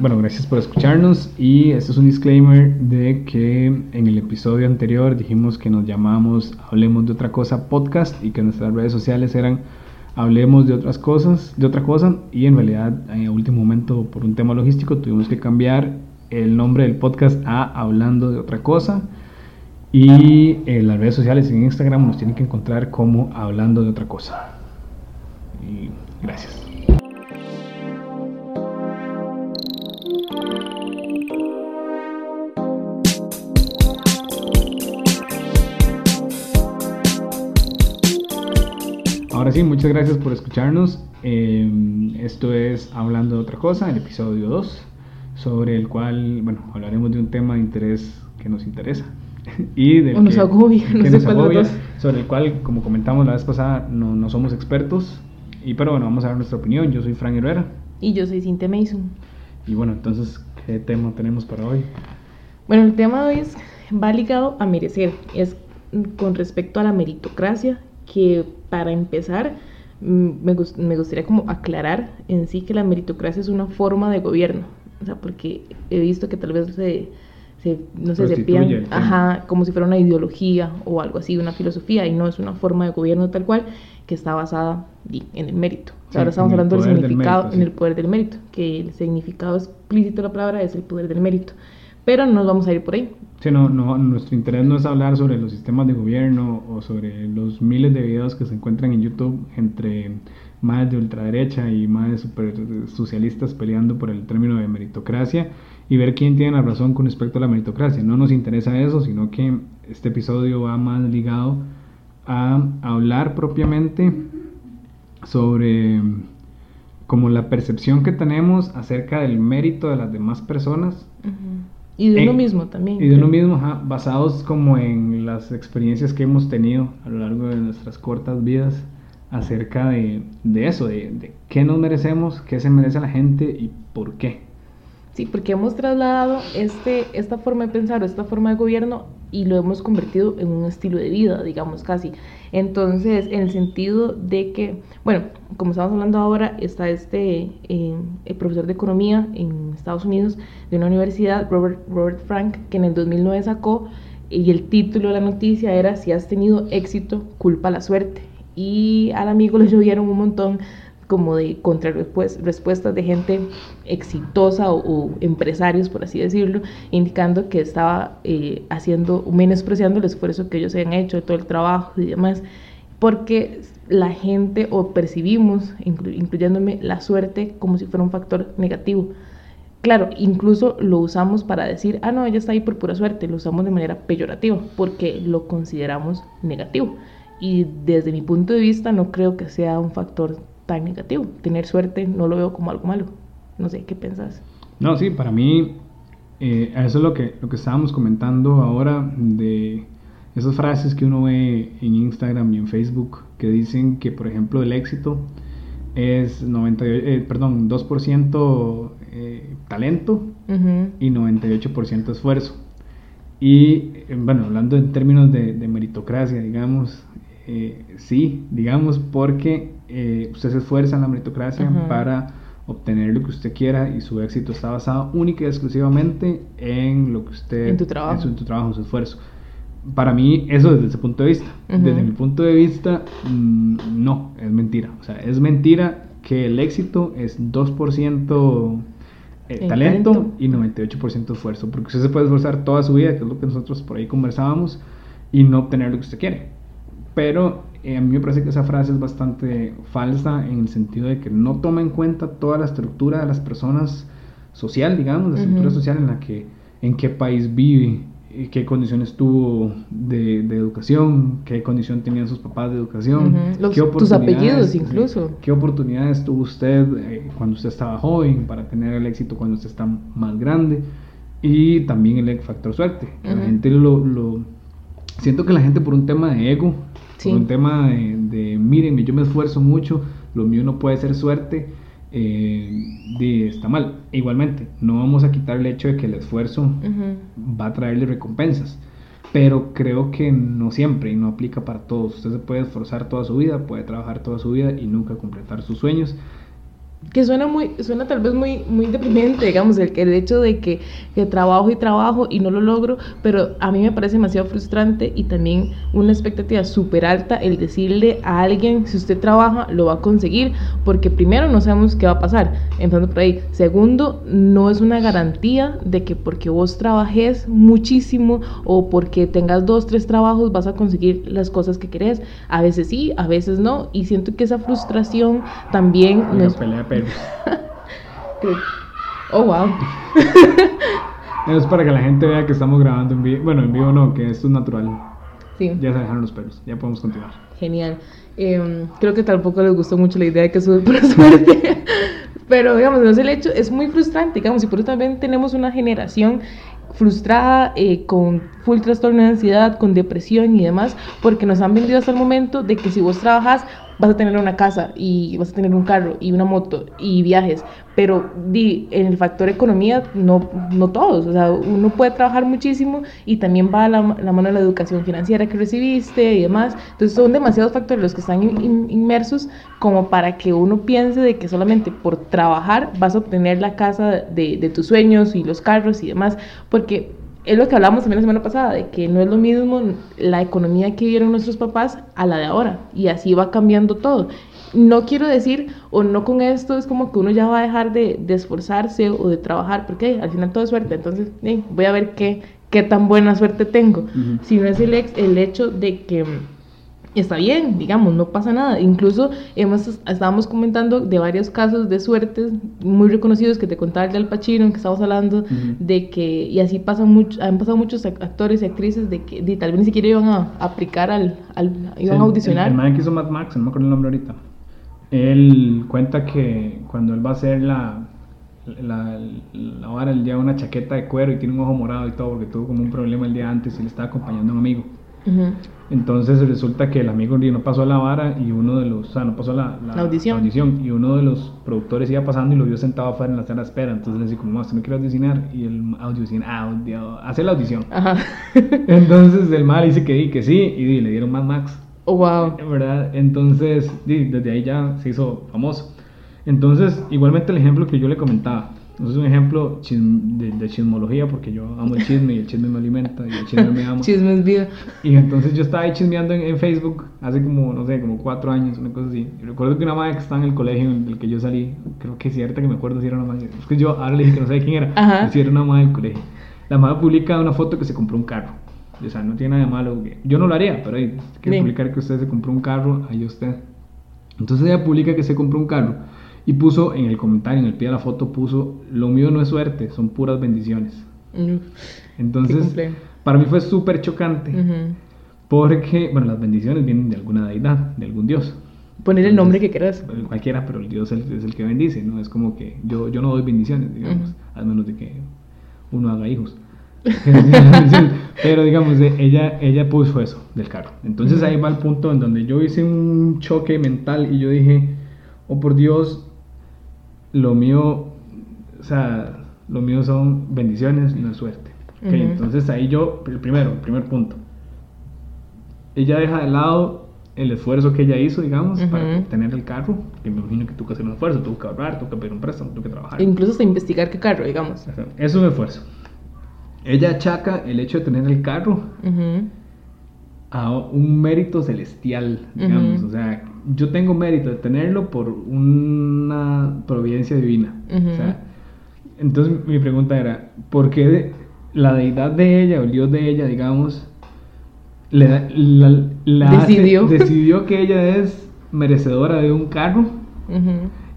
bueno, gracias por escucharnos y esto es un disclaimer de que en el episodio anterior dijimos que nos llamamos Hablemos de otra cosa podcast y que nuestras redes sociales eran Hablemos de otras cosas, de otra cosa y en realidad en último momento por un tema logístico tuvimos que cambiar el nombre del podcast a Hablando de otra cosa y en las redes sociales en Instagram nos tienen que encontrar como Hablando de otra cosa. Y gracias. Ahora sí, muchas gracias por escucharnos. Em, esto es Hablando de otra cosa, el episodio 2, sobre el cual, bueno, hablaremos de un tema de interés que nos interesa. y del nos agobia, no sobre el cual, como comentamos la vez pasada, no, no, somos expertos. Y pero bueno, vamos a dar nuestra opinión. Yo soy Frank Herrera. Y yo soy Cintia Mason. Y bueno, entonces, ¿qué tema tenemos para hoy? Bueno, el tema de hoy es, va ligado a merecer. Es con respecto a la meritocracia que para empezar mm, me, me, gustaría como aclarar en sí que la meritocracia es una forma de gobierno, o sea, porque he visto que tal vez se, se no sé, se piden, ajá, como si fuera una ideología o algo así, una filosofía, y no es una forma de gobierno tal cual que está basada en el mérito. ahora estamos hablando del significado, en el poder del mérito, que el significado explícito de la palabra es el poder del mérito. Pero no nos vamos a ir por ahí. Sí, no, no, nuestro interés no es hablar sobre los sistemas de gobierno o sobre los miles de videos que se encuentran en YouTube entre más de ultraderecha y más super socialistas peleando por el término de meritocracia y ver quién tiene la razón con respecto a la meritocracia. No nos interesa eso, sino que este episodio va más ligado a hablar propiamente sobre como la percepción que tenemos acerca del mérito de las demás personas. Y de uno mismo también. Y de uno mismo, basados como en las experiencias que hemos tenido a lo largo de nuestras cortas vidas acerca de, de eso, de, de, qué nos merecemos, qué se merece la gente y por qué. Sí, porque hemos trasladado este, esta forma de pensar o esta forma de gobierno y lo hemos convertido en un estilo de vida, digamos casi. Entonces, en el sentido de que, bueno, como estamos hablando ahora, está este eh, el profesor de economía en Estados Unidos de una universidad, Robert, Robert Frank, que en el 2009 sacó y el título de la noticia era Si has tenido éxito, culpa la suerte. Y al amigo le llovieron un montón como de contrarrespuestas de gente exitosa o, empresarios, por así decirlo, indicando que estaba eh, haciendo, menospreciando el esfuerzo que ellos habían hecho, todo el trabajo y demás, porque la gente o percibimos, incluyéndome, la suerte como si fuera un factor negativo. Claro, incluso lo usamos para decir, ah, no, ella está ahí por pura suerte, lo usamos de manera peyorativa, porque lo consideramos negativo. Y desde mi punto de vista no creo que sea un factor tan negativo. Tener suerte no lo veo como algo malo. No sé, ¿qué pensás? No, sí, para mí eh, eso es lo que, lo que estábamos comentando ahora de esas frases que uno ve en Instagram y en Facebook que dicen que, por ejemplo, el éxito es 90, eh, perdón, 2% eh, talento y 98% esfuerzo. Y bueno, hablando en términos de, de meritocracia, digamos, sí, digamos, porque eh, usted se esfuerza en la meritocracia para obtener lo que usted quiera y su éxito está basado única y exclusivamente en lo que usted... En tu trabajo. En su, trabajo, su esfuerzo. Para mí, eso desde ese punto de vista. Desde mi punto de vista, mm, no, es mentira. O sea, es mentira que el éxito es 2% eh, talento, y 98% esfuerzo. Porque usted se puede esforzar toda su vida, que es lo que nosotros por ahí conversábamos, y no obtener lo que usted quiere. Pero eh, a mí me parece que esa frase es bastante falsa en el sentido de que no toma en cuenta toda la estructura de las personas social, digamos, la estructura social en la que, en qué país vive, eh, qué condiciones tuvo de, de educación, qué condición tenían sus papás de educación, qué tus apellidos incluso. Qué oportunidades tuvo usted eh, cuando usted estaba joven para tener el éxito cuando usted está más grande y también el factor suerte. La gente lo, lo, siento que la gente por un tema de ego un tema de, de, miren, yo me esfuerzo mucho, lo mío no puede ser suerte, eh, está mal. Igualmente, no vamos a quitar el hecho de que el esfuerzo va a traerle recompensas, pero creo que no siempre y no aplica para todos. Usted se puede esforzar toda su vida, puede trabajar toda su vida y nunca completar sus sueños. Que suena muy, suena tal vez muy, muy deprimente, digamos, el, el hecho de que, que, trabajo y trabajo y no lo logro, pero a mí me parece demasiado frustrante y también una expectativa súper alta el decirle a alguien, si usted trabaja, lo va a conseguir, porque primero no sabemos qué va a pasar, empezando por ahí. Segundo, no es una garantía de que porque vos trabajes muchísimo o porque tengas dos, tres trabajos vas a conseguir las cosas que querés. A veces sí, a veces no, y siento que esa frustración también... Nos... Pelea oh, wow. es para que la gente vea que estamos grabando en vivo. Bueno, en vivo no, que esto es natural. Sí. Ya se dejaron los pelos, ya podemos continuar. Genial. Em, creo que tampoco les gustó mucho la idea de que sube por suerte. Pero, digamos, no es el hecho, es muy frustrante, digamos, y por eso también tenemos una generación frustrada, eh, con full trastorno de ansiedad, con depresión y demás, porque nos han vendido hasta el momento de que si vos trabajas vas a tener una casa y vas a tener un carro y una moto y viajes, pero di, en el factor economía no, no todos, o sea, uno puede trabajar muchísimo y también va la, la mano de la educación financiera que recibiste y demás, entonces son demasiados factores los que están inmersos como para que uno piense de que solamente por trabajar vas a obtener la casa de, de tus sueños y los carros y demás, porque es lo que hablamos también la semana pasada, de que no es lo mismo la economía que vivieron nuestros papás a la de ahora, y así va cambiando todo. No quiero decir, o no con esto, es como que uno ya va a dejar de, esforzarse o de trabajar, porque al final todo es suerte, entonces voy a ver qué, qué tan buena suerte tengo. Si no es el, el hecho de que está bien, digamos, no pasa nada. Incluso hemos, estábamos comentando de varios casos de suertes muy reconocidos que te contaba el de Al Pacino, que estamos hablando de que, y así pasan mucho, han pasado muchos actores y actrices de que tal vez ni siquiera iban a, aplicar al, al, iban a audicionar. El, man que hizo Mad Max, no me acuerdo el nombre ahorita, él cuenta que cuando él va a hacer la, la, la vara, él lleva una chaqueta de cuero y tiene un ojo morado y todo porque tuvo como un problema el día antes y le estaba acompañando a un amigo. Entonces resulta que el amigo no pasó la vara y uno de los, o sea, no pasó la, audición. y uno de los productores iba pasando y lo vio sentado afuera en la sala de espera. Entonces le decía, como, usted no quiere audicionar y el audición, audio, hace la audición. Entonces el mal dice que, que sí y le dieron más Max. Oh, wow. ¿Verdad? Entonces, desde ahí ya se hizo famoso. Entonces, igualmente el ejemplo que yo le comentaba, es un ejemplo de, chismología porque yo amo el chisme y el chisme me alimenta y el chisme me ama. chisme es vida. Y entonces yo estaba ahí chismeando en, Facebook hace como, no sé, como cuatro años, una cosa así. Y recuerdo que una madre que estaba en el colegio en el que yo salí, creo que es cierta que me acuerdo si era una madre. Es que yo ahora le dije que no sabía quién era, Ajá. si era una madre del colegio. La madre publica una foto que se compró un carro. O sea, no tiene nada de malo. Yo no lo haría, pero ahí, quiere publicar que usted se compró un carro, ahí usted. Entonces ella publica que se compró un carro y puso en el comentario, en el pie de la foto, puso, lo mío no es suerte, son puras bendiciones. Mm. Entonces, para mí fue súper chocante, porque, bueno, las bendiciones vienen de alguna deidad, de algún dios. Poner el nombre que quieras. Cualquiera, pero el Dios es el, que bendice, ¿no? Es como que yo, yo no doy bendiciones, digamos, al menos de que uno haga hijos. pero digamos, ella, ella puso eso del carro. Entonces ahí va el punto en donde yo hice un choque mental y yo dije, oh por Dios, lo mío, o sea, lo mío son bendiciones, no es suerte. Entonces ahí yo, el primero, el primer punto. Ella deja de lado el esfuerzo que ella hizo, digamos, para obtener el carro, que me imagino que tuvo que hacer un esfuerzo, tuvo que ahorrar, tuvo que pedir un préstamo, tuvo que trabajar. incluso hasta investigar qué carro, digamos. Es un esfuerzo. Ella achaca el hecho de tener el carro a un mérito celestial, digamos, o sea, yo tengo mérito de tenerlo por una providencia divina. entonces mi pregunta era, ¿por qué la deidad de ella o el dios de ella, digamos, le, la, decidió. decidió que ella es merecedora de un carro?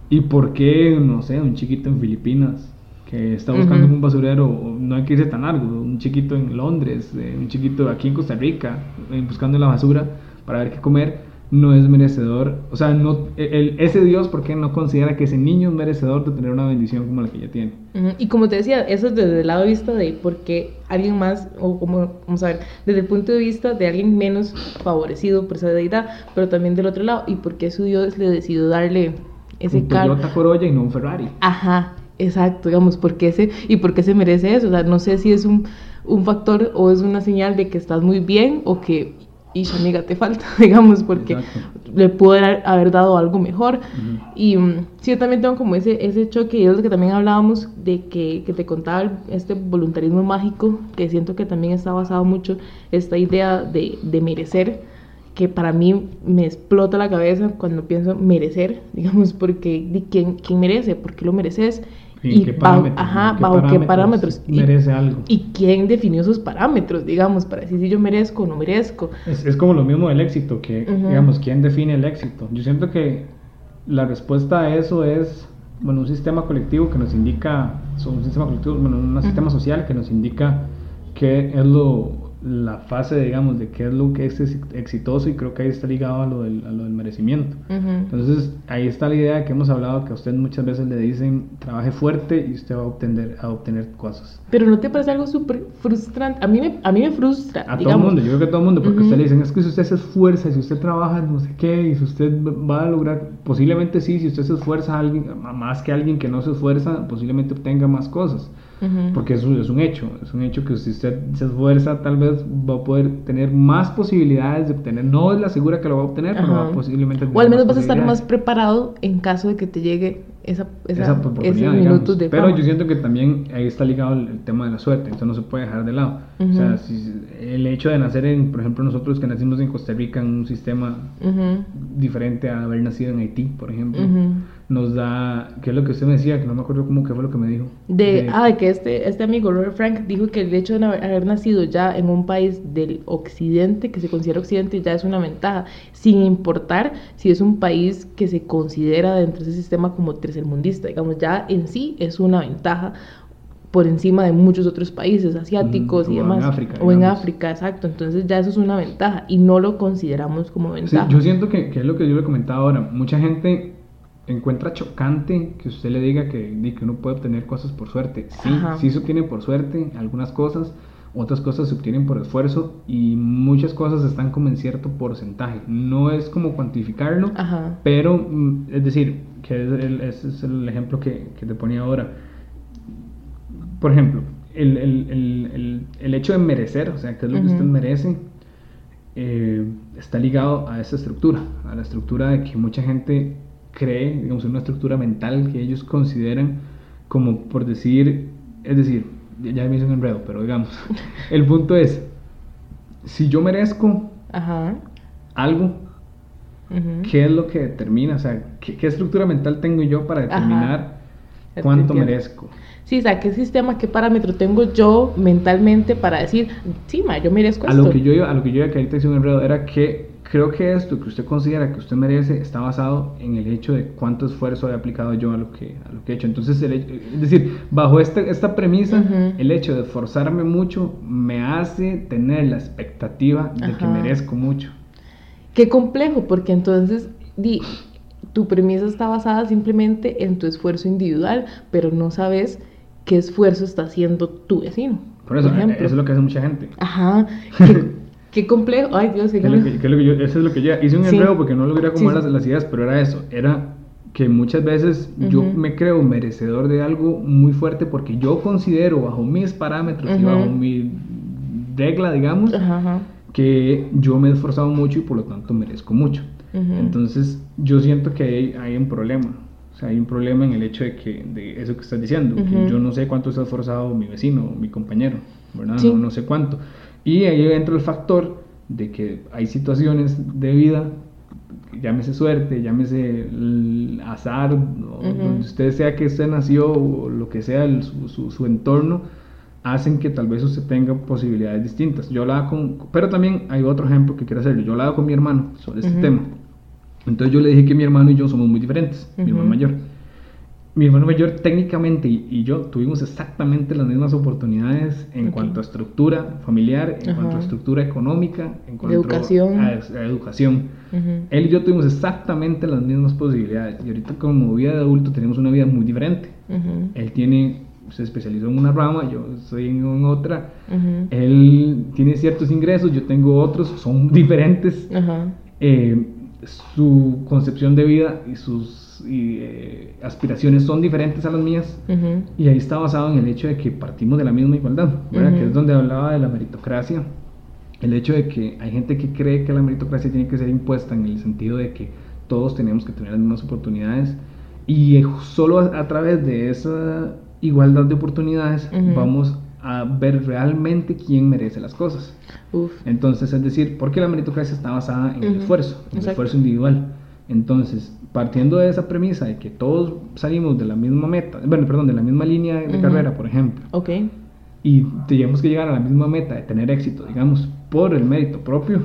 ¿Y por qué, no sé, un chiquito en Filipinas que está buscando un basurero, no hay que irse tan largo, un chiquito en Londres, eh, un chiquito aquí en Costa Rica, eh, buscando la basura para ver qué comer? No es merecedor, o sea, no, el, ese Dios, ¿por qué no considera que ese niño es merecedor de tener una bendición como la que ella tiene? Y como te decía, eso es desde el lado de vista de por qué alguien más, o como, vamos a ver, desde el punto de vista de alguien menos favorecido por esa deidad, pero también del otro lado, y por qué su Dios le decidió darle ese carro. Un Toyota Corolla y no un Ferrari. Ajá, exacto, digamos, ¿por qué se, y por qué se merece eso? O sea, no sé si es un, un factor o es una señal de que estás muy bien o que y su amiga te falta, digamos, porque le pudo haber, dado algo mejor. Y mm, sí, yo también tengo como ese, ese choque, y es lo que también hablábamos de que, que, te contaba este voluntarismo mágico, que siento que también está basado mucho esta idea de, de merecer, que para mí me explota la cabeza cuando pienso merecer, digamos, porque ¿quién, quién merece? ¿Por qué lo mereces? ¿Y, qué parámetros, ajá, bajo qué parámetros merece algo. Y quién definió esos parámetros, digamos, para decir si yo merezco o no merezco. Es, es como lo mismo del éxito, que, digamos, ¿quién define el éxito? Yo siento que la respuesta a eso es, bueno, un sistema colectivo que nos indica, un sistema colectivo, bueno, un sistema social que nos indica qué es lo la fase, digamos, de qué es lo que es exitoso y creo que ahí está ligado a lo del, a lo del merecimiento. Entonces, ahí está la idea que hemos hablado, que a usted muchas veces le dicen, trabaje fuerte y usted va a obtener, a obtener cosas. Pero ¿no te parece algo súper frustrante? A mí, me, a mí me frustra. A todo el mundo, yo creo que a todo el mundo, porque usted le dicen, es que si usted se esfuerza, si usted trabaja no sé qué, y si usted va a lograr, posiblemente sí, si usted se esfuerza alguien, más que alguien que no se esfuerza, posiblemente obtenga más cosas porque eso es un hecho, es un hecho que si usted se esfuerza tal vez va a poder tener más posibilidades de obtener, no es la segura que lo va a obtener, pero va posiblemente... O al menos vas a estar más preparado en caso de que te llegue esa, esa, minutos de Pero yo siento que también ahí está ligado el, tema de la suerte, eso no se puede dejar de lado. O sea, si, el hecho de nacer en, por ejemplo, nosotros que nacimos en Costa Rica en un sistema diferente a haber nacido en Haití, por ejemplo, nos da, ¿qué es lo que usted me decía? Que no me acuerdo cómo que fue lo que me dijo. De, ah, de que este, este amigo Robert Frank dijo que el hecho de haber nacido ya en un país del occidente, que se considera occidente, ya es una ventaja, sin importar si es un país que se considera dentro de ese sistema como tercermundista, digamos, ya en sí es una ventaja por encima de muchos otros países asiáticos y demás. En África, o en África, exacto. Entonces ya eso es una ventaja y no lo consideramos como ventaja. yo siento que, que, es lo que yo le comentaba ahora. Mucha gente encuentra chocante que usted le diga que, que uno puede obtener cosas por suerte. Sí, sí se obtiene por suerte algunas cosas, otras cosas se obtienen por esfuerzo y muchas cosas están como en cierto porcentaje. No es como cuantificarlo, pero mm, es decir, que ese es el ejemplo que, que, te ponía ahora. Por ejemplo, el, el, el, el, hecho de merecer, o sea, que es lo que usted merece, eh, está ligado a esa estructura, a la estructura de que mucha gente cree, digamos, en una estructura mental que ellos consideran como por decir, es decir, ya me hice un enredo, pero digamos, el punto es, si yo merezco algo, ¿qué es lo que determina? O sea, ¿qué, estructura mental tengo yo para determinar cuánto merezco? Sí, o sea, ¿qué sistema, qué parámetro tengo yo mentalmente para decir, sí, ma, yo merezco a esto? Lo que yo, a lo que yo que ahorita hice un enredo era que creo que esto que usted considera que usted merece está basado en el hecho de cuánto esfuerzo he aplicado yo a lo que, a lo que he hecho. Entonces, es decir, bajo este, esta premisa, el hecho de esforzarme mucho me hace tener la expectativa de que merezco mucho. Qué complejo, porque entonces di, tu premisa está basada simplemente en tu esfuerzo individual, pero no sabes qué esfuerzo está haciendo tu vecino. Por eso, eso es lo que hace mucha gente. Ajá. Qué complejo. Ay, Dios, qué, es lo que, yo, Eso es lo que yo hice un enredo porque no logré acomodar las, las, ideas, pero era eso. Era que muchas veces yo me creo merecedor de algo muy fuerte porque yo considero bajo mis parámetros y bajo mi regla, digamos, que yo me he esforzado mucho y por lo tanto merezco mucho. Entonces yo siento que hay, hay, un problema. O sea, hay un problema en el hecho de que, de eso que estás diciendo, que yo no sé cuánto se ha esforzado mi vecino, mi compañero, ¿verdad? No, no sé cuánto. Y ahí entra el factor de que hay situaciones de vida, llámese suerte, llámese azar, donde usted sea que usted nació o lo que sea su, su, entorno, hacen que tal vez usted tenga posibilidades distintas. Yo hablaba con, pero también hay otro ejemplo que quiero hacer. Yo hablaba con mi hermano sobre este tema. Entonces yo le dije que mi hermano y yo somos muy diferentes, mi hermano mayor mi hermano mayor técnicamente y, yo tuvimos exactamente las mismas oportunidades en cuanto a estructura familiar, en cuanto a estructura económica, en cuanto educación. a, educación. Él y yo tuvimos exactamente las mismas posibilidades y ahorita como vida de adulto tenemos una vida muy diferente. Él tiene, se especializó en una rama, yo estoy en otra. Él tiene ciertos ingresos, yo tengo otros, son diferentes. Eh, su concepción de vida y sus y, eh, aspiraciones son diferentes a las mías. Y ahí está basado en el hecho de que partimos de la misma igualdad, que es donde hablaba de la meritocracia. El hecho de que hay gente que cree que la meritocracia tiene que ser impuesta en el sentido de que todos tenemos que tener las mismas oportunidades. Y solo a, través de esa igualdad de oportunidades vamos a ver realmente quién merece las cosas. Entonces, es decir, porque la meritocracia está basada en el esfuerzo, en el esfuerzo individual. Entonces, partiendo de esa premisa de que todos salimos de la misma meta, bueno, perdón, de la misma línea de carrera, por ejemplo, okay. y tenemos que llegar a la misma meta de tener éxito, digamos, por el mérito propio,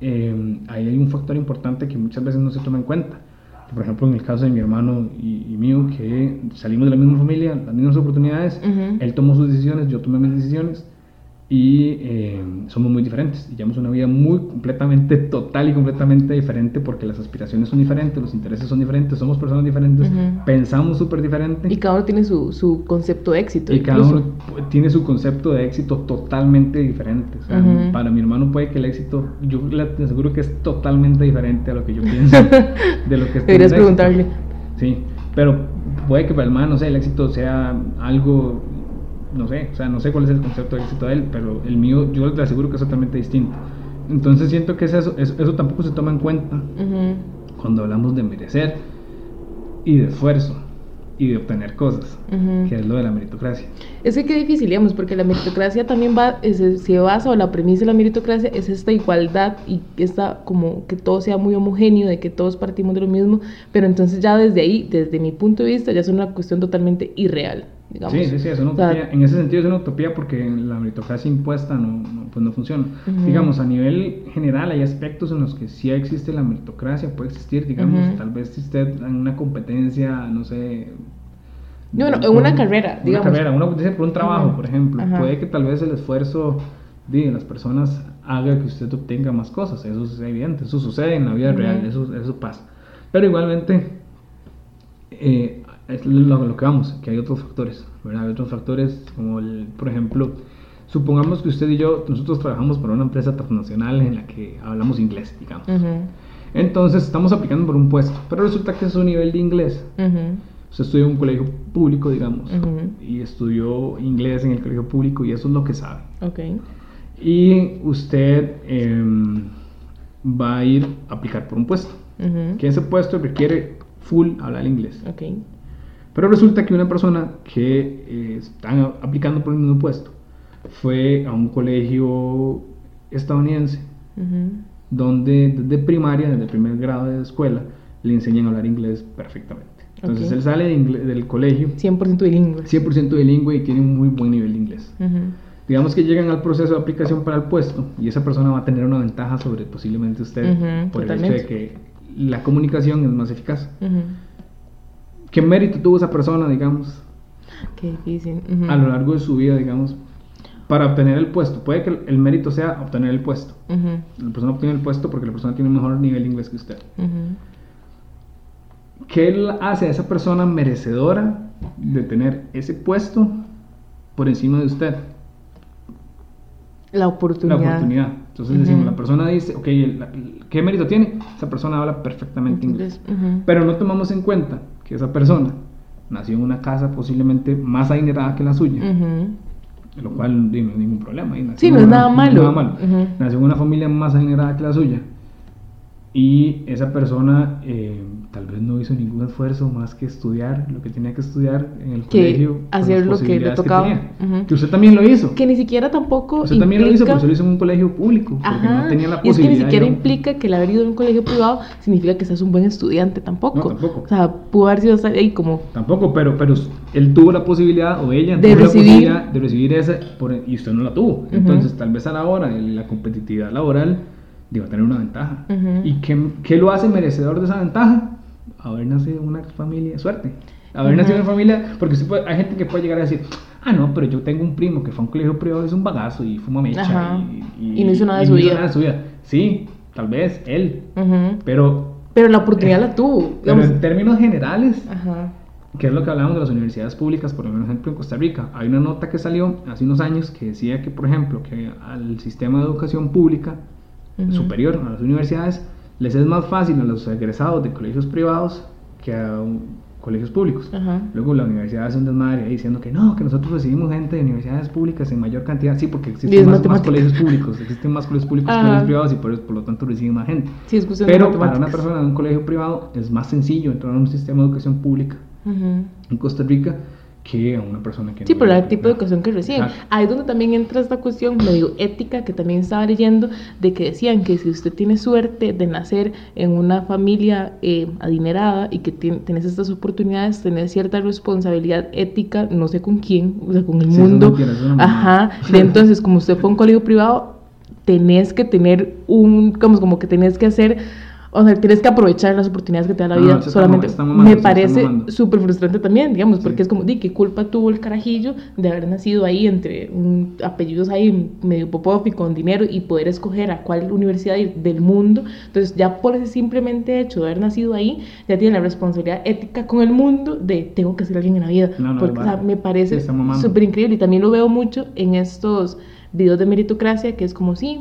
eh, ahí hay un factor importante que muchas veces no se toma en cuenta. Por ejemplo, en el caso de mi hermano y, mío, que salimos de la misma familia, las mismas oportunidades, él tomó sus decisiones, yo tomé mis decisiones, y eh, somos muy diferentes y llevamos una vida muy completamente total y completamente diferente porque las aspiraciones son diferentes, los intereses son diferentes, somos personas diferentes, pensamos súper diferente. Y cada uno tiene su, su concepto de éxito. Y cada uno tiene su concepto de éxito totalmente diferente. Para mi hermano puede que el éxito, yo le aseguro que es totalmente diferente a lo que yo pienso de lo que Deberías preguntarle. Sí, pero puede que para el hermano, no sé, el éxito sea algo no sé, o sea, no sé cuál es el concepto de éxito de él, pero el mío yo le aseguro que es totalmente distinto. Entonces siento que eso, eso, tampoco se toma en cuenta cuando hablamos de merecer y de esfuerzo y de obtener cosas, que es lo de la meritocracia. Es que qué difícil, digamos, porque la meritocracia también va, se basa, o la premisa de la meritocracia es esta igualdad y esta como que todo sea muy homogéneo, de que todos partimos de lo mismo, pero entonces ya desde ahí, desde mi punto de vista, ya es una cuestión totalmente irreal. Sí, sí, sí, es una utopía. en ese sentido es una utopía porque la meritocracia impuesta no, pues no funciona. Digamos, a nivel general hay aspectos en los que sí existe la meritocracia, puede existir, digamos, tal vez si usted en una competencia, no sé... No, no, en una carrera, digamos. Una carrera, una competencia por un trabajo, por ejemplo. Puede que tal vez el esfuerzo de las personas haga que usted obtenga más cosas, eso es evidente, eso sucede en la vida real, eso, eso pasa. Pero igualmente... Eh, es lo, que vamos, que hay otros factores, ¿verdad? Hay otros factores como, el, por ejemplo, supongamos que usted y yo, nosotros trabajamos para una empresa transnacional en la que hablamos inglés, digamos. Entonces estamos aplicando por un puesto, pero resulta que es un nivel de inglés. Usted estudió en un colegio público, digamos, y estudió inglés en el colegio público y eso es lo que sabe. Okay. Y usted em, va a ir a aplicar por un puesto, que ese puesto requiere full hablar inglés. Okay. Pero resulta que una persona que eh, está aplicando por el mismo puesto fue a un colegio estadounidense, donde desde primaria, desde el primer grado de escuela, le enseñan a hablar inglés perfectamente. Entonces él sale del colegio 100% bilingüe. 100% bilingüe y tiene un muy buen nivel de inglés. Digamos que llegan al proceso de aplicación para el puesto y esa persona va a tener una ventaja sobre posiblemente usted por el hecho de que la comunicación es más eficaz. ¿Qué mérito tuvo esa persona, digamos? Qué difícil. A lo largo de su vida, digamos, para obtener el puesto. Puede que el, mérito sea obtener el puesto. La persona obtiene el puesto porque la persona tiene un mejor nivel de inglés que usted. ¿Qué hace a esa persona merecedora de tener ese puesto por encima de usted? La oportunidad. La oportunidad. Entonces decimos, la persona dice, ok, ¿qué mérito tiene? Esa persona habla perfectamente inglés. Pero no tomamos en cuenta que esa persona nació en una casa posiblemente más adinerada que la suya, lo cual no hay ningún problema. Sí, no es nada malo. Nació en una familia más adinerada que la suya y esa persona eh, tal vez no hizo ningún esfuerzo más que estudiar lo que tenía que estudiar en el colegio. Hacer lo que le tocaba. Que, usted también lo hizo. Que ni siquiera tampoco. Usted también lo hizo, pero usted lo hizo en un colegio público. Porque no tenía la posibilidad. Y es que ni siquiera implica que el haber ido en un colegio privado significa que seas un buen estudiante tampoco. No, tampoco. O sea, pudo haber sido ahí como. Tampoco, pero, pero él tuvo la posibilidad, o ella de tuvo recibir... la posibilidad de recibir esa, y usted no la tuvo. Entonces, tal vez a la hora, en la competitividad laboral digo, tener una ventaja. ¿Y qué, qué, lo hace merecedor de esa ventaja? Haber nacido en una familia, suerte. Haber nacido en una familia, porque hay gente que puede llegar a decir, ah, no, pero yo tengo un primo que fue a un colegio privado, es un bagazo y fuma mecha. Y, y, no hizo nada de, su, vida. Nada de su vida. Sí, tal vez él, pero... Pero la oportunidad la tuvo. Pero en términos generales, que es lo que hablamos de las universidades públicas, por ejemplo en Costa Rica, hay una nota que salió hace unos años que decía que, por ejemplo, que al sistema de educación pública superior, a las universidades, les es más fácil a los egresados de colegios privados que a colegios públicos. Ajá. Luego la universidad hace un desmadre diciendo que no, que nosotros recibimos gente de universidades públicas en mayor cantidad. Sí, porque existen más, más colegios públicos, existen más colegios públicos que Ajá. colegios privados y por, eso- por lo tanto reciben más gente. Sí, Pero para una persona de un colegio privado es más sencillo entrar a un sistema de educación pública en Costa Rica que a una persona que Sí, no por el tipo de educación que reciben. Exacto. Ahí es donde también entra esta cuestión medio ética que también estaba leyendo, de que decían que si usted tiene suerte de nacer en una familia eh, adinerada y que tenés estas oportunidades, tenés cierta responsabilidad ética, no sé con quién, o sea, con el Sí, mundo. es una mamada. Ajá. De entonces, como usted fue a un colegio privado, tenés que tener un, como, como que tenés que hacer, o sea, tienes que aprovechar las oportunidades que te da la No, vida. no, está solamente ma- está mamando, me parece súper frustrante también, digamos, porque Sí. es como, di, ¿qué culpa tuvo el carajillo de haber nacido ahí entre un, apellidos ahí medio popov y con dinero y poder escoger a cuál universidad del mundo? Entonces, ya por ese simplemente hecho de haber nacido ahí, ya tiene la responsabilidad ética con el mundo de tengo que ser alguien en la vida. No, porque, o sea, vale. me parece súper increíble y también lo veo mucho en estos videos de meritocracia, que es como, sí,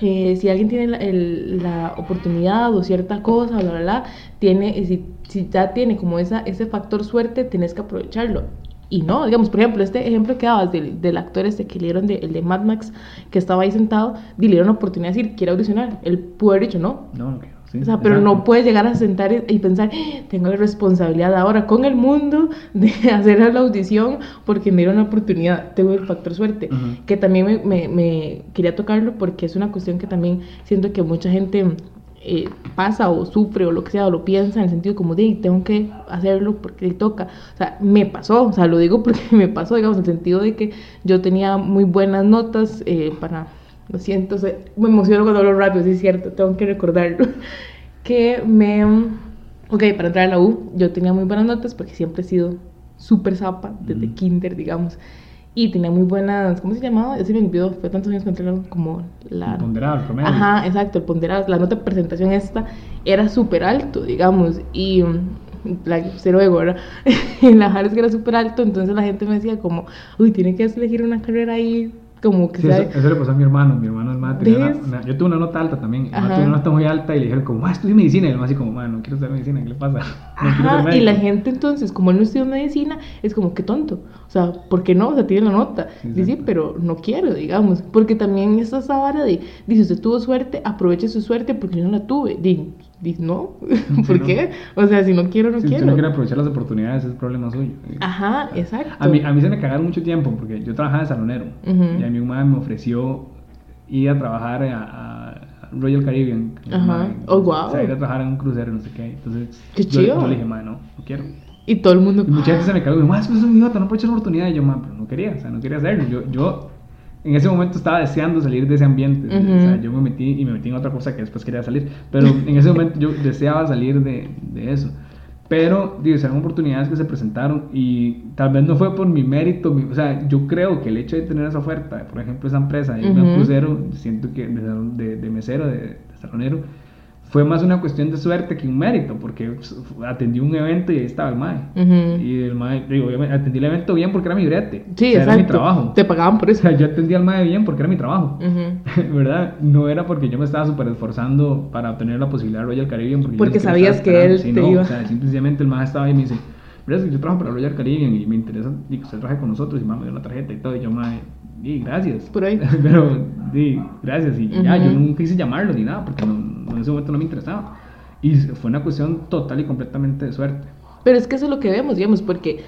eh, si alguien tiene la, oportunidad o cierta cosa, bla, bla, bla, tiene, si, si ya tiene como esa, ese factor suerte, tenés que aprovecharlo. Y no, digamos, por ejemplo, este ejemplo que dabas del, del actor este que le dieron, de, el de Mad Max, que estaba ahí sentado, le dieron la oportunidad de decir, quiere audicionar. Él pudo haber dicho no. No, no quiero. Sí, O sea, pero exacto. no puedes llegar a sentar y- y pensar, "Ah, tengo la responsabilidad ahora con el mundo de hacer la audición porque me dieron la oportunidad, tengo el factor suerte, Ujú. que también me, me- me quería tocarlo porque es una cuestión que también siento que mucha gente eh, pasa o sufre o lo que sea, o lo piensa en el sentido como de, tengo que hacerlo porque le toca. O sea, me pasó, o sea, lo digo porque me pasó, digamos, en el sentido de que yo tenía muy buenas notas eh, para, lo siento, sea, me emociono cuando hablo rápido, sí es cierto, tengo que recordarlo, que me, ok, para entrar a la U, yo tenía muy buenas notas porque siempre he sido súper zapa desde Ujú. kinder, digamos. Y tenía muy buenas, ¿cómo se llamaba? Ese me olvidó, fue tantos años que U, como la... El ponderado, el promedio. Ajá, exacto, el ponderado, la nota de presentación esta era súper alto, digamos, y mm, la, cero ego, ¿verdad? y la que era súper alto, entonces la gente me decía como, uy, tiene que elegir una carrera ahí, como que Sí, sea... eso, eso le pasó a mi hermano. Mi hermano el mae tenía una- ¿Ves? una- yo tuve una nota alta también. Tuvo una nota muy alta y le dijeron como, ah, estudia medicina. Y el mae así como, no quiero estudiar medicina, ¿qué le pasa? No quiero ser Ajá, y médico". la gente entonces, como él no estudió medicina, es como, qué tonto. O sea, ¿por qué no? O sea, tiene la nota. Sí, Dice, sí, pero no quiero, digamos. Porque también está esa vara de, dice, usted tuvo suerte, aproveche su suerte porque yo no la tuve. Dice no, ¿por no. qué? O sea, si no quiero, no Si quiero. usted no quiere aprovechar las oportunidades, es problema suyo. Ajá, exacto. A mí, a mí se me cagaron mucho tiempo porque yo trabajaba de salonero. Ujú. Y a mi mamá me ofreció ir a trabajar a, a Royal Caribbean. Ajá. Oh, guau. O sea, ir a trabajar en un crucero, no sé qué. Entonces, Qué yo, chido. yo le dije, mae, no, no quiero. Y todo el mundo... Y mucha gente se me cagó y me dijo, "Ma, es que es un idiota, no aprovechas la oportunidad. Y yo, man, pero no quería, o sea, no quería hacerlo. Yo, yo en ese momento estaba deseando salir de ese ambiente. O sea, yo me metí y me metí en otra cosa que después quería salir. Pero en ese momento yo deseaba salir de, de eso. Pero, digo, eran oportunidades que se presentaron y tal vez no fue por mi mérito. mi- o sea, yo creo que el hecho de tener esa oferta, por ejemplo, esa empresa de un Ujú. crucero, siento que de, de- de mesero, de, de salonero, fue más una cuestión de suerte que un mérito, porque pues, atendí un evento y ahí estaba el MAE. Y el mae, digo, obviamente, atendí el evento bien porque era mi brete. Sí, o sea. Era mi trabajo. Te pagaban por O eso. sea, yo atendí al mae bien porque era mi trabajo. ¿Verdad? No era porque yo me estaba súper esforzando para obtener la posibilidad de Royal Caribbean. Porque, yo Porque sabías que él te no, iba- O sea, simplemente el mae estaba ahí y me dice, "Verás que yo trabajo para Royal Caribbean y me interesa y que usted trabaje con nosotros y me dio una tarjeta y todo. Y yo, mae, di, gracias. Por ahí. Pero, di, gracias. Y ya, Ujú. yo nunca quise llamarlo ni nada porque no, no, en ese momento no me interesaba. Y fue una cuestión total y completamente de suerte. Pero es que eso es lo que vemos, digamos, porque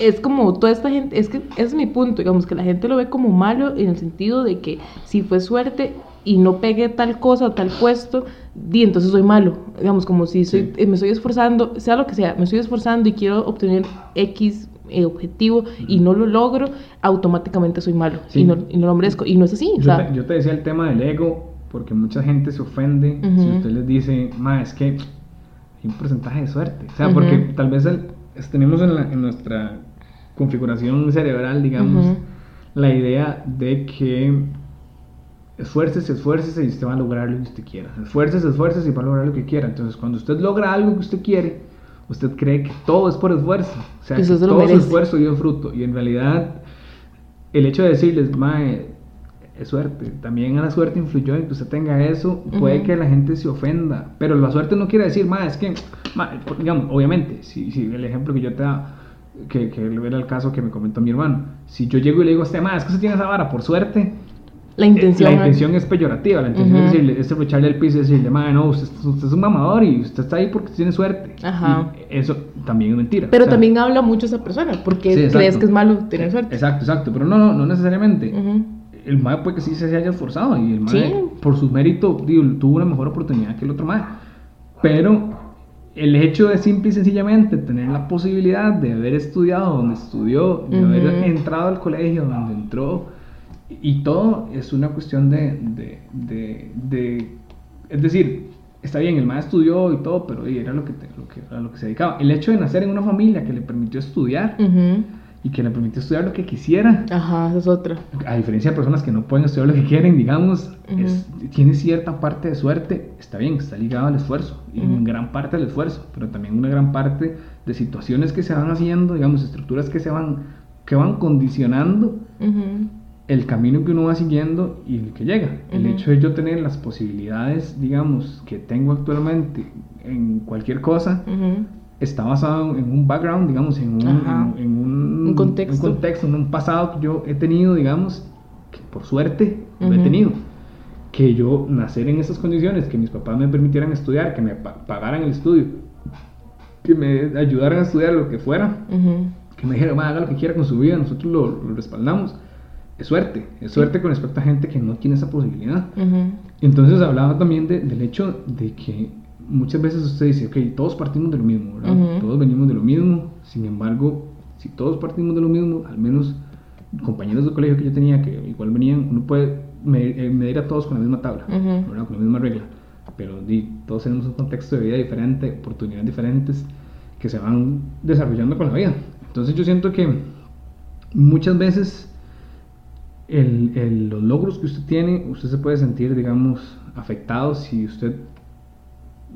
es como toda esta gente, es que ese es mi punto, digamos, que la gente lo ve como malo en el sentido de que si fue suerte y no pegué tal cosa o tal puesto, di, entonces soy malo, digamos, como si soy, Sí. eh, me estoy esforzando, sea lo que sea, me estoy esforzando y quiero obtener X eh, objetivo y no lo logro, automáticamente soy malo Sí. y, no, y no lo merezco. Y no es así, o Yo, sea, te, yo te decía el tema del ego, porque mucha gente se ofende si Ujú. usted les dice, ma, es que hay un porcentaje de suerte. O sea, Ujú. porque tal vez el- tenemos en, la- en nuestra configuración cerebral, digamos, la idea de que esfuércese, esfuércese y usted va a lograr lo que usted quiera. Esfuércese, esfuércese y va a lograr lo que quiera. Entonces, cuando usted logra algo que usted quiere, usted cree que todo es por esfuerzo. O sea, Que todo su esfuerzo dio fruto. Y en realidad, el hecho de decirles, mae, es suerte. También la suerte influyó en que usted tenga eso. Puede que la gente se ofenda. Pero la suerte no quiere decir, más es que, digamos, obviamente, si, si el ejemplo que yo te da, que, que era el caso que me comentó mi hermano. Si yo llego y le digo a usted, más es que usted tiene esa vara por suerte. La intención, la intención es peyorativa, la intención es, decirle, es echarle el piso y decirle, no, usted, usted, es un mamador y usted está ahí porque tiene suerte. Ajá. eso también es mentira. Pero también habla mucho esa persona, porque crees que es malo tener suerte. Exacto, exacto, pero no, no, no necesariamente. El mae puede que sí se haya esforzado y el mae, por su mérito, tuvo una mejor oportunidad que el otro mae. Pero el hecho de simple y sencillamente tener la posibilidad de haber estudiado donde estudió, de haber entrado al colegio donde entró, y todo es una cuestión de, de, de, es decir, está bien, el maestro estudió y todo, pero era lo que, lo que, a lo que se dedicaba. El hecho de nacer en una familia que le permitió estudiar y que le permitió estudiar lo que quisiera. Ajá, eso es otra. A diferencia de personas que no pueden estudiar lo que quieren, digamos, tiene cierta parte de suerte, está bien, está ligado al esfuerzo, y en gran parte al esfuerzo, pero también una gran parte de situaciones que se van haciendo, digamos, estructuras que se van, que van condicionando el camino que uno va siguiendo y el que llega. El hecho de yo tener las posibilidades, digamos, que tengo actualmente en cualquier cosa, está basado en un background, digamos, en un, en, un, contexto. un, contexto. en un pasado que yo he tenido, digamos, que por suerte lo he tenido. Que yo nacer en esas condiciones, que mis papás me permitieran estudiar, que me pagaran el estudio, que me ayudaran a estudiar lo que fuera, que me dijeran, haga lo que quiera con su vida, nosotros lo respaldamos es suerte, es suerte con respecto a gente que no tiene esa posibilidad. Entonces hablaba también del hecho de que muchas veces usted dice, ok, todos partimos de lo mismo, ¿verdad? Todos venimos de lo mismo, sin embargo, si todos partimos de lo mismo, al menos compañeros de colegio que yo tenía que igual venían, uno puede eh, medir a todos con la misma tabla, ¿verdad? Con la misma regla, pero todos tenemos un contexto de vida diferente, oportunidades diferentes que se van desarrollando con la vida. Entonces yo siento que muchas veces el, los logros que usted tiene, usted se puede sentir, digamos, afectado si usted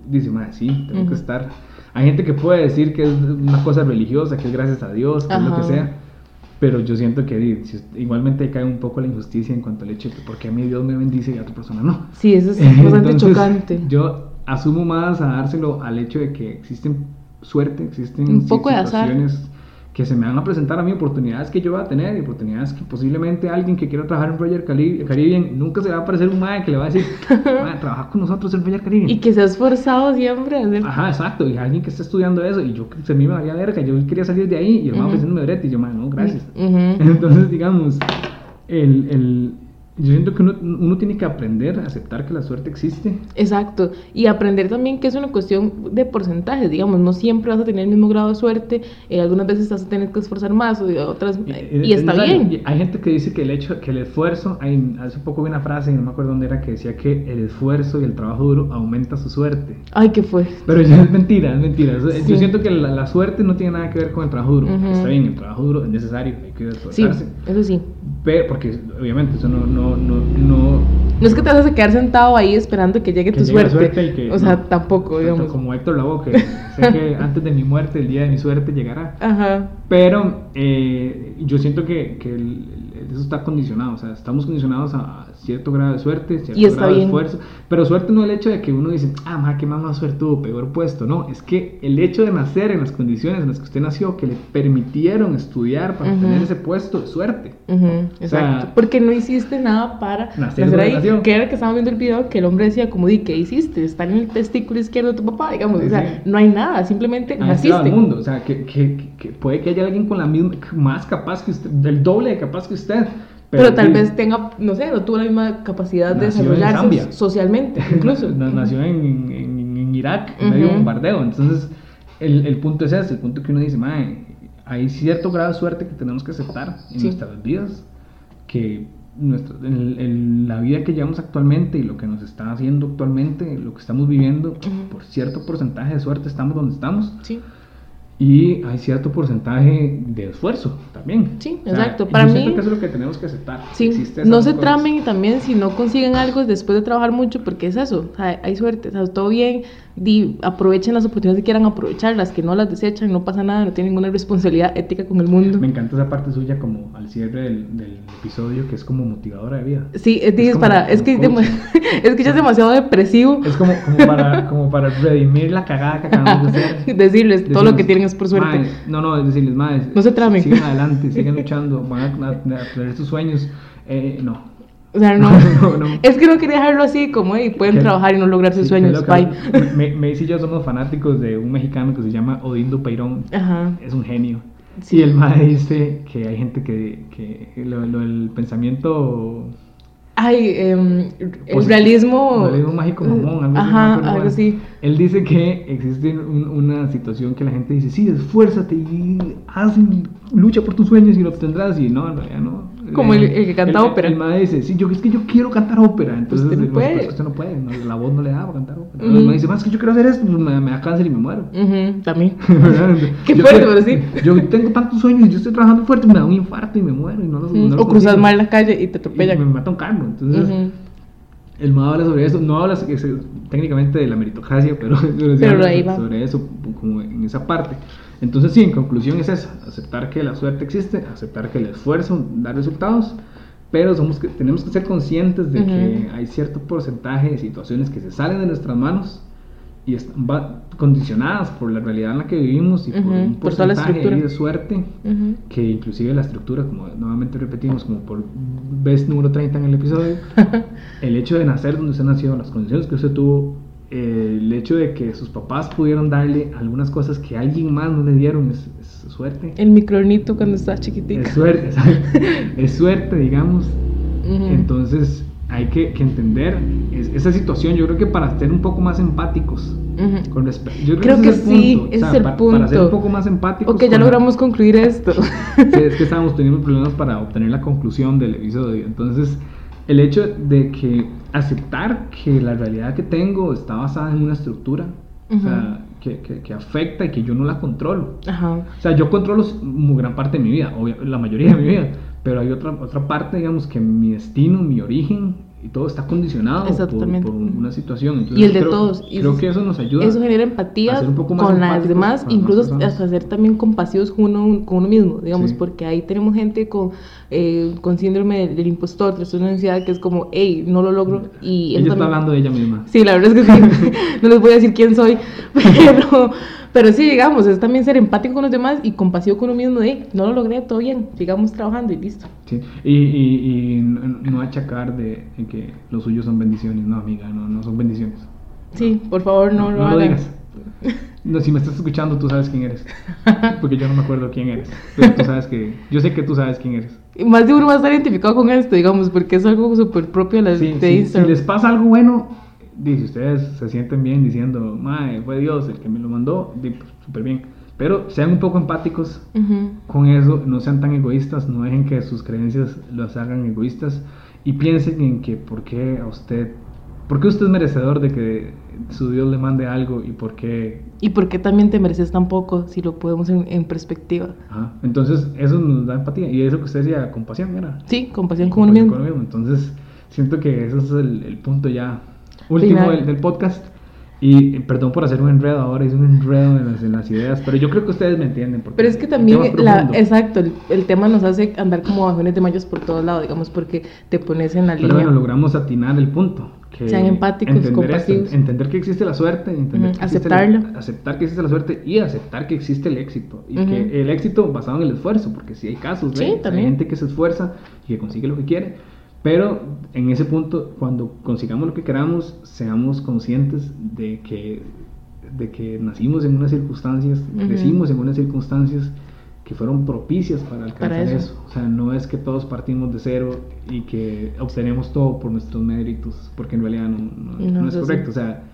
dice, madre, sí, tengo que estar. Hay gente que puede decir que es una cosa religiosa, que es gracias a Dios, que es lo que sea. Pero yo siento que igualmente cae un poco la injusticia en cuanto al hecho de que porque a mí Dios me bendice y a otra persona no. Sí, eso es bastante chocante. Yo asumo más a dárselo al hecho de que existen suerte, existen un poco de azar que se me van a presentar a mí oportunidades que yo voy a tener y oportunidades que posiblemente alguien que quiera trabajar en Roger Caribbean nunca se va a aparecer un mae que le va a decir, trabaja con nosotros en Roger Caribbean. Y que se ha esforzado siempre. Ajá, exacto. Y alguien que está estudiando eso y yo se me valía verga, yo quería salir de ahí y el uh -huh. ofreciéndome brete y yo, no, gracias. Entonces, digamos, el, el yo siento que uno, uno, tiene que aprender a aceptar que la suerte existe. Exacto. Y aprender también que es una cuestión de porcentajes, digamos, no siempre vas a tener el mismo grado de suerte, eh, algunas veces vas a tener que esforzar más, o otras, y, está bien. Hay gente que dice que el hecho, que el esfuerzo, hay, hace poco vi una frase, no me acuerdo dónde era, que decía que el esfuerzo y el trabajo duro aumenta su suerte. Ay, ¿qué fue? Pero ya es mentira, es mentira. Yo siento que la, suerte no tiene nada que ver con el trabajo duro. Está bien, el trabajo duro es necesario, hay que esforzarse. Sí, eso sí. Pero, porque obviamente eso no, no no, no, no. es que te vas a quedar sentado ahí esperando que llegue tu suerte. o sea, tampoco, digamos. Como Héctor Lavoe, que sé que antes de mi muerte, el día de mi suerte llegará. Ajá. Pero eh, yo siento que, que eso está condicionado. O sea, estamos condicionados a cierto grado de suerte, cierto y grado bien. de esfuerzo. Pero suerte no es el hecho de que uno dice, ah, ma, qué más suerte tuvo, peor puesto. No, es que el hecho de nacer en las condiciones en las que usted nació, que le permitieron estudiar para tener ese puesto, es suerte. exacto. Porque no hiciste nada para nacer, ahí. Que era que estábamos viendo el video que el hombre decía, como di, ¿qué hiciste? Está en el testículo izquierdo de tu papá, digamos. o sea, no hay nada, simplemente naciste. mundo. O sea, que, que, que, puede que haya alguien con la misma, más capaz que usted, del doble de capaz que usted pero, tal vez tenga, no sé, no tuvo la misma capacidad de desarrollarse socialmente, incluso. nació en, en, en Irak, en medio bombardeo. Entonces, el, el, punto es ese: el punto que uno dice, mae, hay cierto grado de suerte que tenemos que aceptar en nuestras vidas, que nuestra, en, la vida que llevamos actualmente y lo que nos está haciendo actualmente, lo que estamos viviendo, por cierto porcentaje de suerte estamos donde estamos. Sí. Y hay cierto porcentaje de esfuerzo también. Sí, O sea, exacto. Para mí- que eso es lo que tenemos que aceptar. Sí, Existe no se cosas. tramen y también si no consiguen algo después de trabajar mucho, porque es eso, o sea, hay suerte, o sea, todo bien, di, aprovechen las oportunidades que quieran aprovechar, las que no las desechan, no pasa nada, no tienen ninguna responsabilidad ética con el mundo. Me encanta esa parte suya como al cierre del, del episodio que es como motivadora de vida. Sí, es, Es como- para, es que, es que ya es demasiado depresivo Es como, como, para, como para redimir la cagada que acabamos de hacer. decirles, todo lo que Decirles, tienen es por suerte. No, no, es decirles, más No se tramen. Sigan adelante, sigan luchando, van a, a, a tener sus sueños. Eh, no. O sea, no, No, no. es que no quería dejarlo así, como, y pueden Que- trabajar y no lograr sus Sí, sueños, bye. Me- Mace y yo somos fanáticos de un mexicano que se llama Odindo Peirón. Ajá. Es un genio. Sí. Y el mae dice que hay gente que, que lo, lo del pensamiento Ay, em, el realismo. realismo mágico mamón, algo Ajá, algo así. Él dice que existe un- una situación que la gente dice, sí, esfuérzate y haz, lucha por tus sueños y lo obtendrás. Y no, en realidad no. Como el- el que canta el- ópera. El mae dice, sí, yo, es que yo quiero cantar ópera. Entonces, Usted no el mae, puede. "Pues, usted no puede, no, la voz no le da para cantar ópera. Ujú. El mae dice, más es que yo quiero hacer esto, pues, me, me da cáncer y me muero. Ujú, también. Qué fuerte, pero sí. Yo tengo tantos sueños y yo estoy trabajando fuerte, me da un infarto y me muero. Y no los, no los o cruzas mal la calle y te Y atropellan. me mata un carro. Entonces, el MAD habla sobre eso, no habla técnicamente de la meritocracia, pero, pero Pero habla ahí va. sobre eso, como en esa parte. Entonces, sí, en conclusión es eso, aceptar que la suerte existe, aceptar que el esfuerzo da resultados, pero somos que, tenemos que ser conscientes de que Ujú. hay cierto porcentaje de situaciones que se salen de nuestras manos y están va- condicionadas por la realidad en la que vivimos y por Ujú, un por la porcentaje estructura. de suerte Ujú. que inclusive la estructura, como nuevamente repetimos, como por vez número 30 en el episodio, el hecho de nacer donde usted nació, las condiciones que usted tuvo, eh, el hecho de que sus papás pudieron darle algunas cosas que alguien más no le dieron, es, es suerte. El micronito cuando estás chiquitica. Es suerte, es suerte, digamos. Entonces hay que, que entender es- esa situación, yo creo que para ser un poco más empáticos. Ujú. Con respe- yo Creo ese que es el sí, punto, ese o sea, es el pa- punto. Para ser un poco más empáticos. Ok, ya con logramos concluir esto. Sí, es que estábamos teniendo problemas para obtener la conclusión del episodio. Entonces, el hecho de que aceptar que la realidad que tengo está basada en una estructura, o sea, que, que- que afecta y que yo no la controlo. Ajá. O sea, yo controlo muy gran parte de mi vida, obvia- la mayoría de mi vida, pero hay otra, otra parte, digamos, que mi destino, mi origen y todo está condicionado por, una situación. Entonces, Y el de creo- todos. Y Creo eso- que eso nos ayuda. Eso genera empatía un poco más con las demás, con las incluso personas. hasta ser también compasivos con uno, con uno mismo, digamos, Sí. porque ahí tenemos gente con, eh, con síndrome del, del impostor, trastorno de ansiedad, que es como, hey, no lo logro. Y Ella está hablando de ella misma. Sí, la verdad es que sí. no les voy a decir quién soy, pero, pero sí, digamos, es también ser empático con los demás y compasivo con uno mismo de, no lo logré, todo bien, sigamos trabajando y listo. Sí, y, y, y no no achacar de, de que los suyos son bendiciones, no amiga, no, no son bendiciones. Sí, por favor, no, lo lo hagan. digas. No, si me estás escuchando, tú sabes quién eres. Porque yo no me acuerdo quién eres. Pero tú sabes que, yo sé que tú sabes quién eres. Y Más de uno va a estar identificado con esto, digamos, porque es algo súper propio de, las- Sí, de sí, si Instagram. les pasa algo bueno, dice ustedes se sienten bien diciendo, mae, fue Dios el que me lo mandó, di, pues, súper bien. Pero sean un poco empáticos Ujú. con eso, no sean tan egoístas, no dejen que sus creencias los hagan egoístas y piensen en que por qué a usted, por qué usted es merecedor de que su Dios le mande algo y por qué... ¿Y por qué también te mereces tan poco si lo podemos en, en perspectiva? Ajá. Entonces eso nos da empatía y eso que usted decía, compasión, era. Sí, compasión con uno mismo. Entonces siento que ese es el, el punto ya último del, del podcast. Y eh, perdón por hacer un enredo ahora, es un enredo en las, en las ideas, pero yo creo que ustedes me entienden. Pero es que el también, es la, exacto, el, el tema nos hace andar como bajones de mayas por todos lados, digamos, porque te pones en la Pero línea. bueno, logramos atinar el punto. Que Sean empáticos, entender esto, entender que existe la suerte, entender Ujú, que existe la- aceptarlo. aceptar que existe la suerte y aceptar que existe el éxito. Y Ujú. que el éxito basado en el esfuerzo, porque si hay casos, Sí, ¿ve? hay también. gente que se esfuerza y que consigue lo que quiere. Pero en ese punto, cuando consigamos lo que queramos, seamos conscientes de que, de que nacimos en unas circunstancias, Ujú. crecimos en unas circunstancias que fueron propicias para alcanzar Para eso. eso. O sea, no es que todos partimos de cero y que obtenemos todo por nuestros méritos, porque en realidad no, no- No no es correcto. O sea,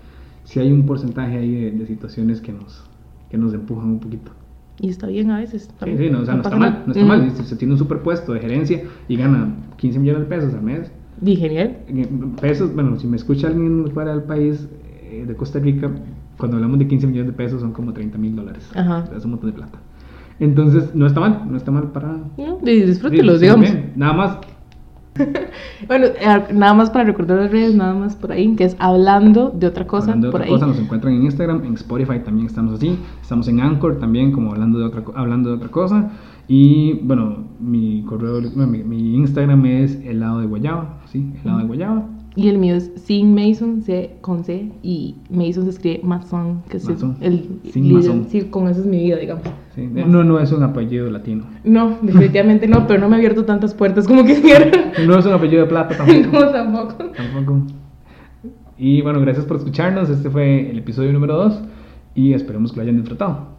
sí hay un porcentaje ahí de, de situaciones que nos, que nos empujan un poquito. Y está bien a veces. Sí, también, sí, no, o sea, no, está pasa mal, nada. no está Ujú. mal. Usted tiene un superpuesto de gerencia y gana 15 millones de pesos al mes, Di, genial. en pesos, bueno, si me escucha alguien fuera del país, eh, de Costa Rica, cuando hablamos de 15 millones de pesos son como 30 mil dólares. Ajá. O sea, es un montón de plata. Entonces, no está mal, no está mal para... No, disfrútelos, Sí, digamos. bien. Nada más, Bueno, eh, nada más para recordar las redes, nada más por ahí, que es hablando de otra cosa, hablando de por otra ahí. cosa, nos encuentran en Instagram, en Spotify también estamos así, estamos en Anchor también como hablando de otra, hablando de otra cosa. Y bueno, mi correo, mi, mi Instagram es helado de guayaba, sí, helado de guayaba. Y el mío es Sin Mason, C con C, y Mason se escribe Mason, que es el- Mason. el Sin. Mason. Sí, con eso es mi vida, digamos. Sí, no, no es un apellido latino. No, definitivamente no, pero no me ha abierto tantas puertas como quisiera. No es un apellido de plata tampoco. no, tampoco. tampoco. Y bueno, gracias por escucharnos. Este fue el episodio número 2 y esperemos que lo hayan disfrutado.